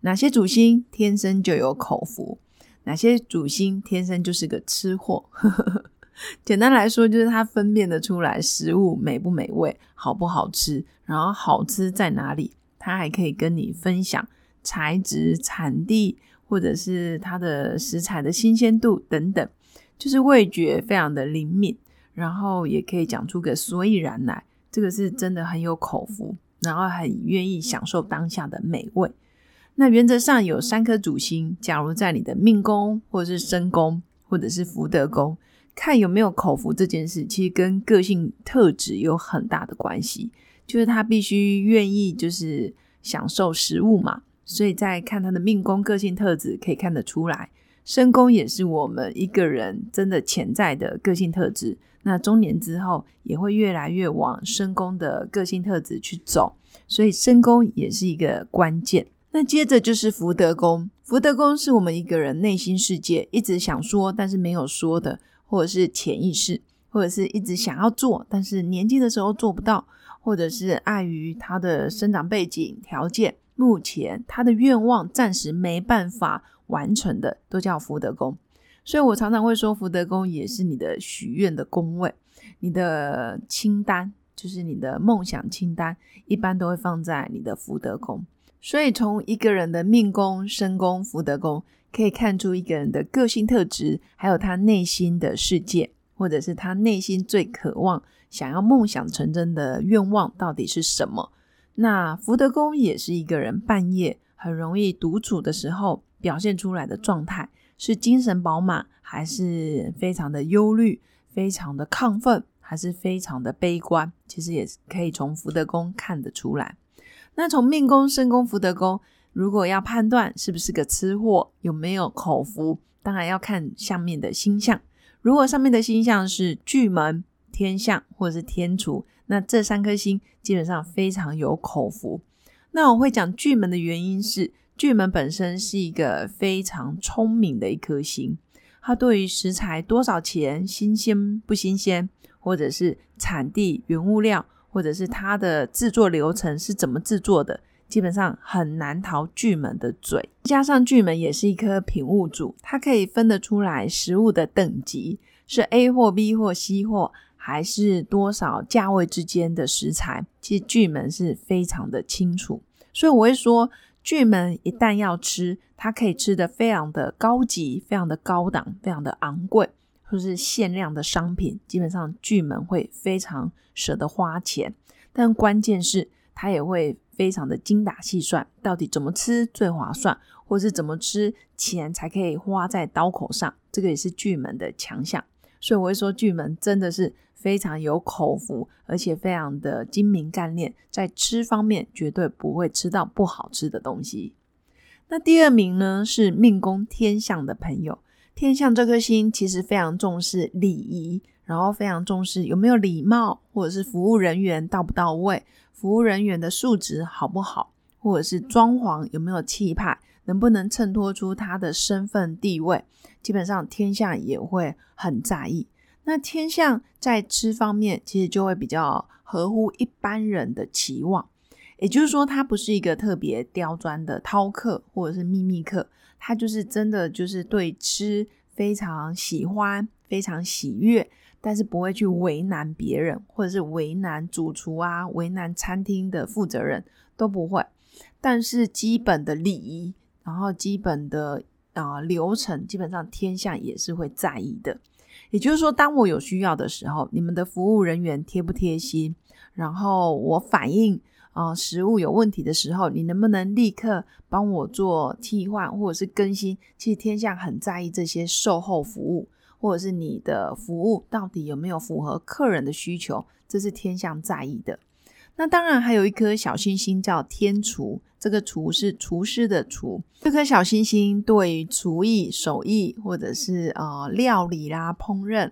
哪些主星天生就有口福？哪些主星天生就是个吃货？简单来说，就是他分辨得出来食物美不美味、好不好吃，然后好吃在哪里。他还可以跟你分享材质、产地，或者是它的食材的新鲜度等等，就是味觉非常的灵敏，然后也可以讲出个所以然来。这个是真的很有口福，然后很愿意享受当下的美味。那原则上有三颗主星，假如在你的命宫，或者是身宫，或者是福德宫，看有没有口福这件事，其实跟个性特质有很大的关系。就是他必须愿意，就是享受食物嘛。所以在看他的命宫个性特质，可以看得出来。身宫也是我们一个人真的潜在的个性特质。那中年之后，也会越来越往身宫的个性特质去走。所以身宫也是一个关键。那接着就是福德宫，福德宫是我们一个人内心世界一直想说但是没有说的，或者是潜意识，或者是一直想要做但是年轻的时候做不到，或者是碍于他的生长背景条件，目前他的愿望暂时没办法完成的，都叫福德宫。所以我常常会说，福德宫也是你的许愿的宫位，你的清单就是你的梦想清单，一般都会放在你的福德宫。所以，从一个人的命宫、身宫、福德宫，可以看出一个人的个性特质，还有他内心的世界，或者是他内心最渴望、想要梦想成真的愿望到底是什么。那福德宫也是一个人半夜很容易独处的时候表现出来的状态，是精神饱满，还是非常的忧虑、非常的亢奋，还是非常的悲观？其实也可以从福德宫看得出来。那从命宫、身宫、福德宫，如果要判断是不是个吃货，有没有口福，当然要看下面的星象。如果上面的星象是巨门、天象或者是天厨，那这三颗星基本上非常有口福。那我会讲巨门的原因是，巨门本身是一个非常聪明的一颗星，它对于食材多少钱、新鲜不新鲜，或者是产地、原物料。或者是它的制作流程是怎么制作的，基本上很难逃巨门的嘴。加上巨门也是一颗品物主，它可以分得出来食物的等级是 A 或 B 或 C 或还是多少价位之间的食材，其实巨门是非常的清楚。所以我会说，巨门一旦要吃，它可以吃的非常的高级、非常的高档、非常的昂贵。或是限量的商品，基本上巨门会非常舍得花钱，但关键是他也会非常的精打细算，到底怎么吃最划算，或是怎么吃钱才可以花在刀口上，这个也是巨门的强项。所以我会说，巨门真的是非常有口福，而且非常的精明干练，在吃方面绝对不会吃到不好吃的东西。那第二名呢，是命宫天象的朋友。天象这颗星其实非常重视礼仪，然后非常重视有没有礼貌，或者是服务人员到不到位，服务人员的素质好不好，或者是装潢有没有气派，能不能衬托出他的身份地位。基本上天象也会很在意。那天象在吃方面，其实就会比较合乎一般人的期望，也就是说，他不是一个特别刁钻的饕客或者是秘密客。他就是真的，就是对吃非常喜欢，非常喜悦，但是不会去为难别人，或者是为难主厨啊，为难餐厅的负责人，都不会。但是基本的礼仪，然后基本的啊流程，基本上天下也是会在意的。也就是说，当我有需要的时候，你们的服务人员贴不贴心，然后我反映。啊，食物有问题的时候，你能不能立刻帮我做替换或者是更新？其实天象很在意这些售后服务，或者是你的服务到底有没有符合客人的需求，这是天象在意的。那当然还有一颗小星星叫天厨，这个厨是厨师的厨。这颗小星星对于厨艺、手艺或者是呃料理啦、烹饪、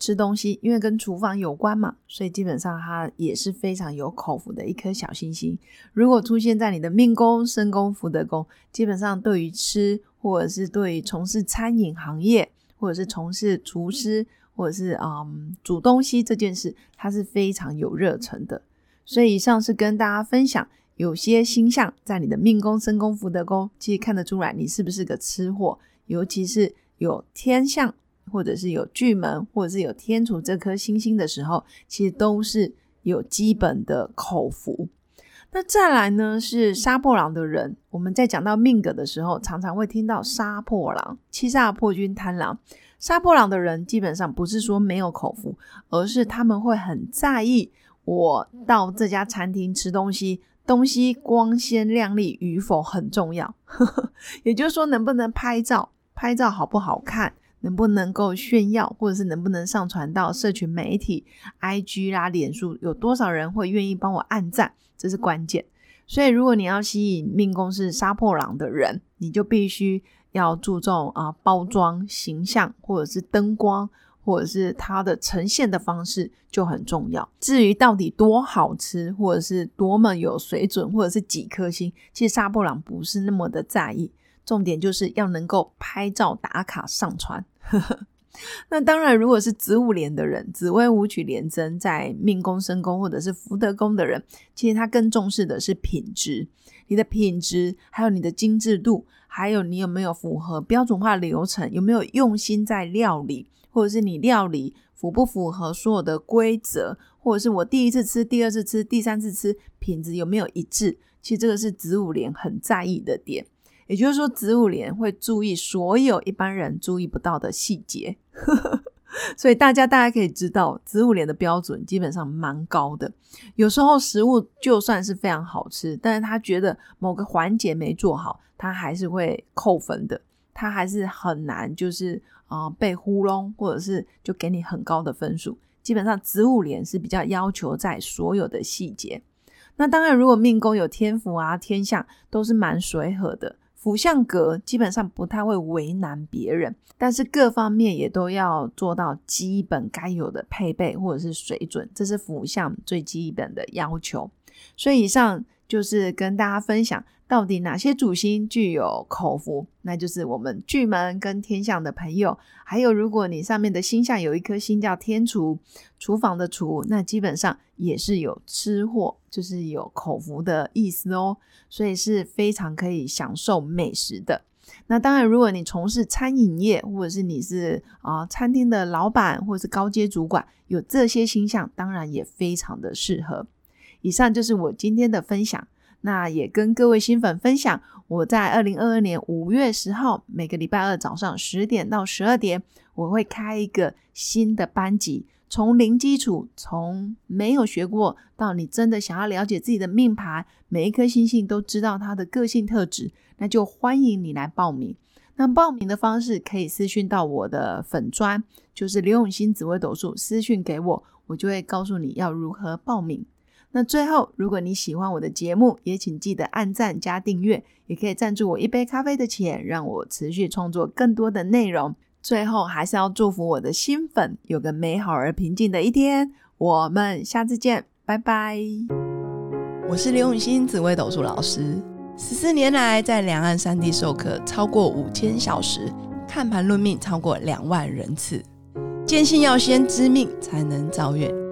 吃东西，因为跟厨房有关嘛，所以基本上它也是非常有口福的一颗小星星。如果出现在你的命宫、身宫、福德宫，基本上对于吃或者是对于从事餐饮行业，或者是从事厨师或者是嗯煮东西这件事，它是非常有热忱的。所以以上是跟大家分享，有些星象在你的命宫、身宫、福德宫，其实看得出来你是不是个吃货。尤其是有天象，或者是有巨门，或者是有天厨这颗星星的时候，其实都是有基本的口福。那再来呢，是杀破狼的人。我们在讲到命格的时候，常常会听到杀破狼、七煞破军、贪狼。杀破狼的人基本上不是说没有口福，而是他们会很在意。我到这家餐厅吃东西，东西光鲜亮丽与否很重要。也就是说，能不能拍照，拍照好不好看，能不能够炫耀，或者是能不能上传到社群媒体、IG 啦、脸书，有多少人会愿意帮我按赞，这是关键。所以，如果你要吸引命宫是杀破狼的人，你就必须要注重啊包装、形象，或者是灯光。或者是它的呈现的方式就很重要。至于到底多好吃，或者是多么有水准，或者是几颗星，其实杀破狼不是那么的在意。重点就是要能够拍照打卡上传。那当然，如果是子午连的人，紫微武曲连贞在命宫、身宫或者是福德宫的人，其实他更重视的是品质。你的品质，还有你的精致度，还有你有没有符合标准化流程，有没有用心在料理。或者是你料理符不符合所有的规则，或者是我第一次吃、第二次吃、第三次吃品质有没有一致？其实这个是子午连很在意的点。也就是说，子午联会注意所有一般人注意不到的细节。所以大家大家可以知道，子午联的标准基本上蛮高的。有时候食物就算是非常好吃，但是他觉得某个环节没做好，他还是会扣分的。他还是很难，就是。啊，被糊弄，或者是就给你很高的分数。基本上子午联是比较要求在所有的细节。那当然，如果命宫有天府啊、天象，都是蛮随和的。福相格基本上不太会为难别人，但是各方面也都要做到基本该有的配备或者是水准，这是福相最基本的要求。所以以上就是跟大家分享。到底哪些主星具有口福？那就是我们巨门跟天象的朋友。还有，如果你上面的星象有一颗星叫天厨，厨房的厨，那基本上也是有吃货，就是有口福的意思哦。所以是非常可以享受美食的。那当然，如果你从事餐饮业，或者是你是啊餐厅的老板，或者是高阶主管，有这些星象，当然也非常的适合。以上就是我今天的分享。那也跟各位新粉分享，我在二零二二年五月十号每个礼拜二早上十点到十二点，我会开一个新的班级，从零基础，从没有学过到你真的想要了解自己的命盘，每一颗星星都知道它的个性特质，那就欢迎你来报名。那报名的方式可以私讯到我的粉砖，就是刘永新紫微斗数，私讯给我，我就会告诉你要如何报名。那最后，如果你喜欢我的节目，也请记得按赞加订阅，也可以赞助我一杯咖啡的钱，让我持续创作更多的内容。最后，还是要祝福我的新粉有个美好而平静的一天。我们下次见，拜拜。我是刘永新，紫微斗数老师，十四年来在两岸三地授课超过五千小时，看盘论命超过两万人次，坚信要先知命才能造运。